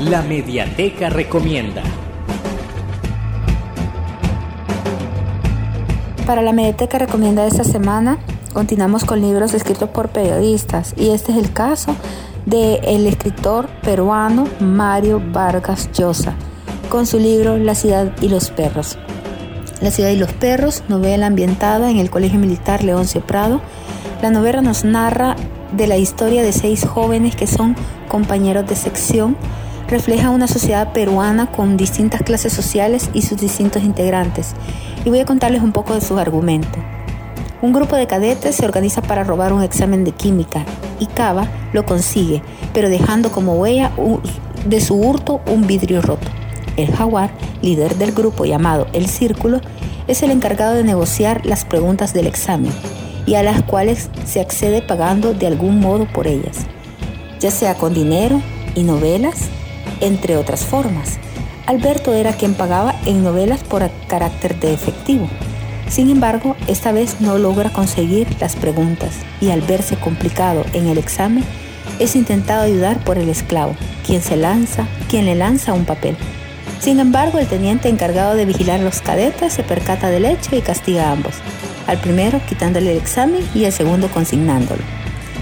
La Mediateca Recomienda. Para la Mediateca Recomienda de esta semana, continuamos con libros escritos por periodistas y este es el caso del el escritor peruano Mario Vargas Llosa con su libro La ciudad y los perros. La ciudad y los perros, novela ambientada en el Colegio Militar Leoncio Prado. La novela nos narra de la historia de seis jóvenes que son compañeros de sección. Refleja una sociedad peruana con distintas clases sociales y sus distintos integrantes. Y voy a contarles un poco de sus argumentos. Un grupo de cadetes se organiza para robar un examen de química y Cava lo consigue, pero dejando como huella de su hurto un vidrio roto. El jaguar, líder del grupo llamado El Círculo, es el encargado de negociar las preguntas del examen y a las cuales se accede pagando de algún modo por ellas, ya sea con dinero y novelas, entre otras formas. Alberto era quien pagaba en novelas por carácter de efectivo. Sin embargo, esta vez no logra conseguir las preguntas y al verse complicado en el examen, es intentado ayudar por el esclavo, quien se lanza, quien le lanza un papel. Sin embargo, el teniente encargado de vigilar los cadetes se percata del hecho y castiga a ambos, al primero quitándole el examen y al segundo consignándolo.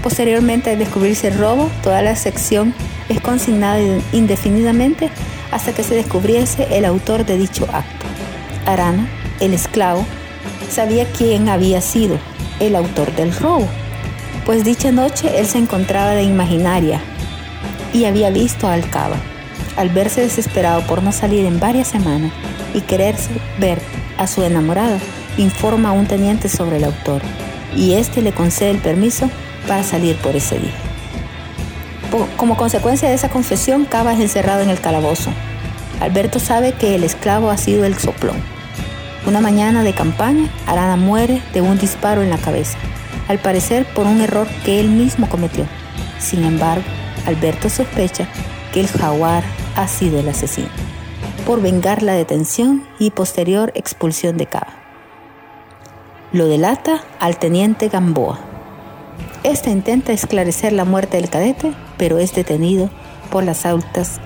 Posteriormente, al descubrirse el robo, toda la sección es consignada indefinidamente hasta que se descubriese el autor de dicho acto. Arana, el esclavo, sabía quién había sido el autor del robo, pues dicha noche él se encontraba de imaginaria y había visto a Alcaba al verse desesperado por no salir en varias semanas y quererse ver a su enamorada, informa a un teniente sobre el autor y éste le concede el permiso para salir por ese día. Como consecuencia de esa confesión, Cava es encerrado en el calabozo. Alberto sabe que el esclavo ha sido el soplón. Una mañana de campaña, Arana muere de un disparo en la cabeza, al parecer por un error que él mismo cometió. Sin embargo, Alberto sospecha que el jaguar ha sido el asesino, por vengar la detención y posterior expulsión de Cava. Lo delata al teniente Gamboa. Este intenta esclarecer la muerte del cadete, pero es detenido por las altas,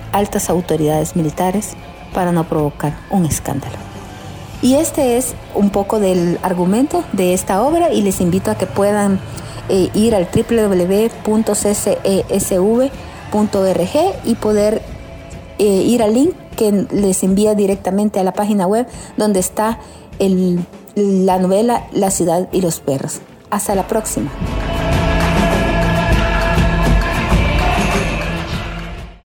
autoridades militares para no provocar un escándalo. Y este es un poco del argumento de esta obra y les invito a que puedan eh, ir al www.csesv.org y poder eh, ir al link que les envía directamente a la página web donde está la novela La ciudad y los perros. Hasta la próxima.